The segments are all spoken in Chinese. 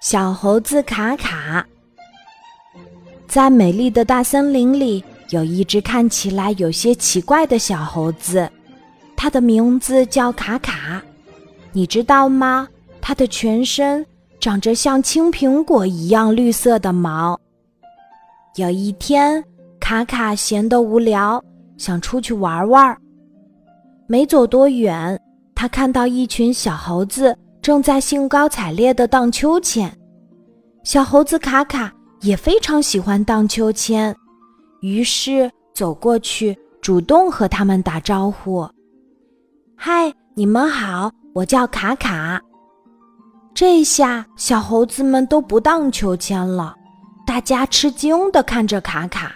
小猴子卡卡在美丽的大森林里，有一只看起来有些奇怪的小猴子，它的名字叫卡卡。你知道吗？它的全身长着像青苹果一样绿色的毛。有一天，卡卡闲得无聊，想出去玩玩。没走多远，他看到一群小猴子。正在兴高采烈地荡秋千，小猴子卡卡也非常喜欢荡秋千，于是走过去，主动和他们打招呼：“嗨，你们好，我叫卡卡。”这下小猴子们都不荡秋千了，大家吃惊地看着卡卡。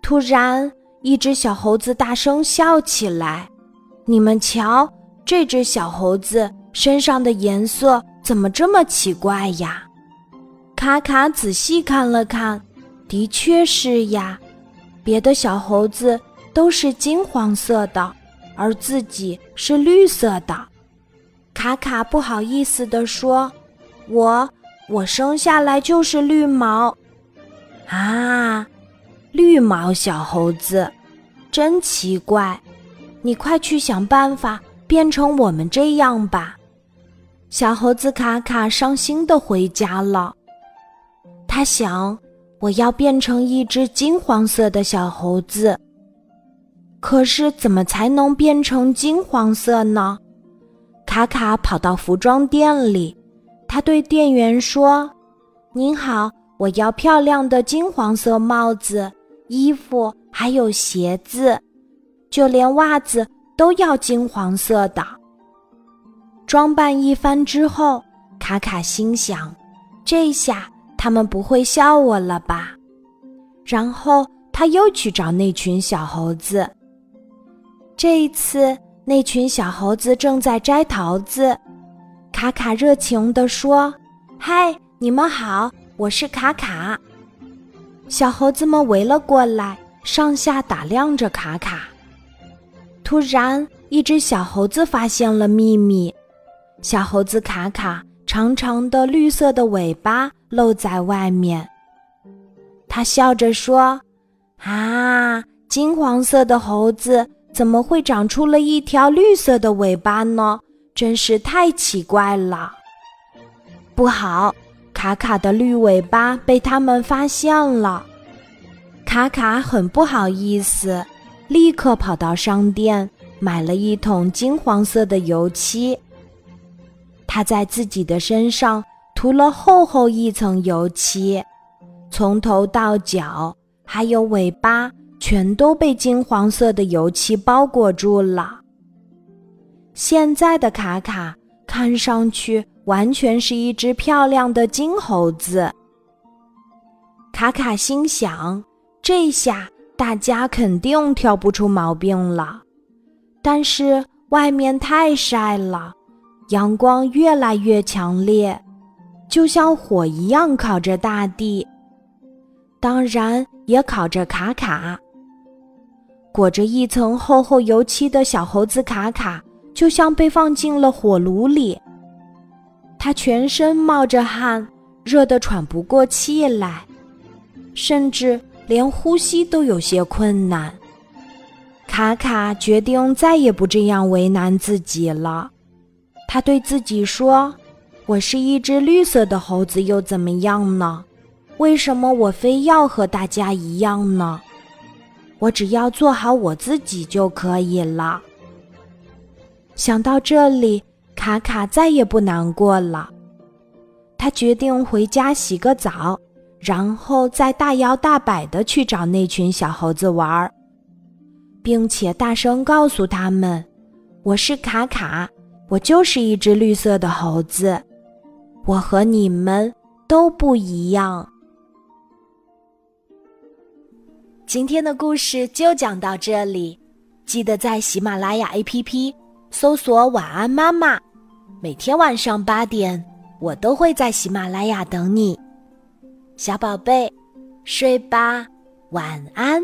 突然，一只小猴子大声笑起来：“你们瞧，这只小猴子！”身上的颜色怎么这么奇怪呀？卡卡仔细看了看，的确是呀。别的小猴子都是金黄色的，而自己是绿色的。卡卡不好意思地说：“我我生下来就是绿毛。”啊，绿毛小猴子，真奇怪！你快去想办法变成我们这样吧。小猴子卡卡伤心的回家了。他想，我要变成一只金黄色的小猴子。可是，怎么才能变成金黄色呢？卡卡跑到服装店里，他对店员说：“您好，我要漂亮的金黄色帽子、衣服，还有鞋子，就连袜子都要金黄色的。”装扮一番之后，卡卡心想：“这下他们不会笑我了吧？”然后他又去找那群小猴子。这一次，那群小猴子正在摘桃子。卡卡热情地说：“嗨，你们好，我是卡卡。”小猴子们围了过来，上下打量着卡卡。突然，一只小猴子发现了秘密。小猴子卡卡长长的绿色的尾巴露在外面，他笑着说：“啊，金黄色的猴子怎么会长出了一条绿色的尾巴呢？真是太奇怪了！”不好，卡卡的绿尾巴被他们发现了。卡卡很不好意思，立刻跑到商店买了一桶金黄色的油漆。他在自己的身上涂了厚厚一层油漆，从头到脚，还有尾巴，全都被金黄色的油漆包裹住了。现在的卡卡看上去完全是一只漂亮的金猴子。卡卡心想：这下大家肯定挑不出毛病了。但是外面太晒了。阳光越来越强烈，就像火一样烤着大地，当然也烤着卡卡。裹着一层厚厚油漆的小猴子卡卡，就像被放进了火炉里。他全身冒着汗，热得喘不过气来，甚至连呼吸都有些困难。卡卡决定再也不这样为难自己了。他对自己说：“我是一只绿色的猴子，又怎么样呢？为什么我非要和大家一样呢？我只要做好我自己就可以了。”想到这里，卡卡再也不难过了。他决定回家洗个澡，然后再大摇大摆地去找那群小猴子玩，并且大声告诉他们：“我是卡卡。”我就是一只绿色的猴子，我和你们都不一样。今天的故事就讲到这里，记得在喜马拉雅 APP 搜索“晚安妈妈”，每天晚上八点，我都会在喜马拉雅等你，小宝贝，睡吧，晚安。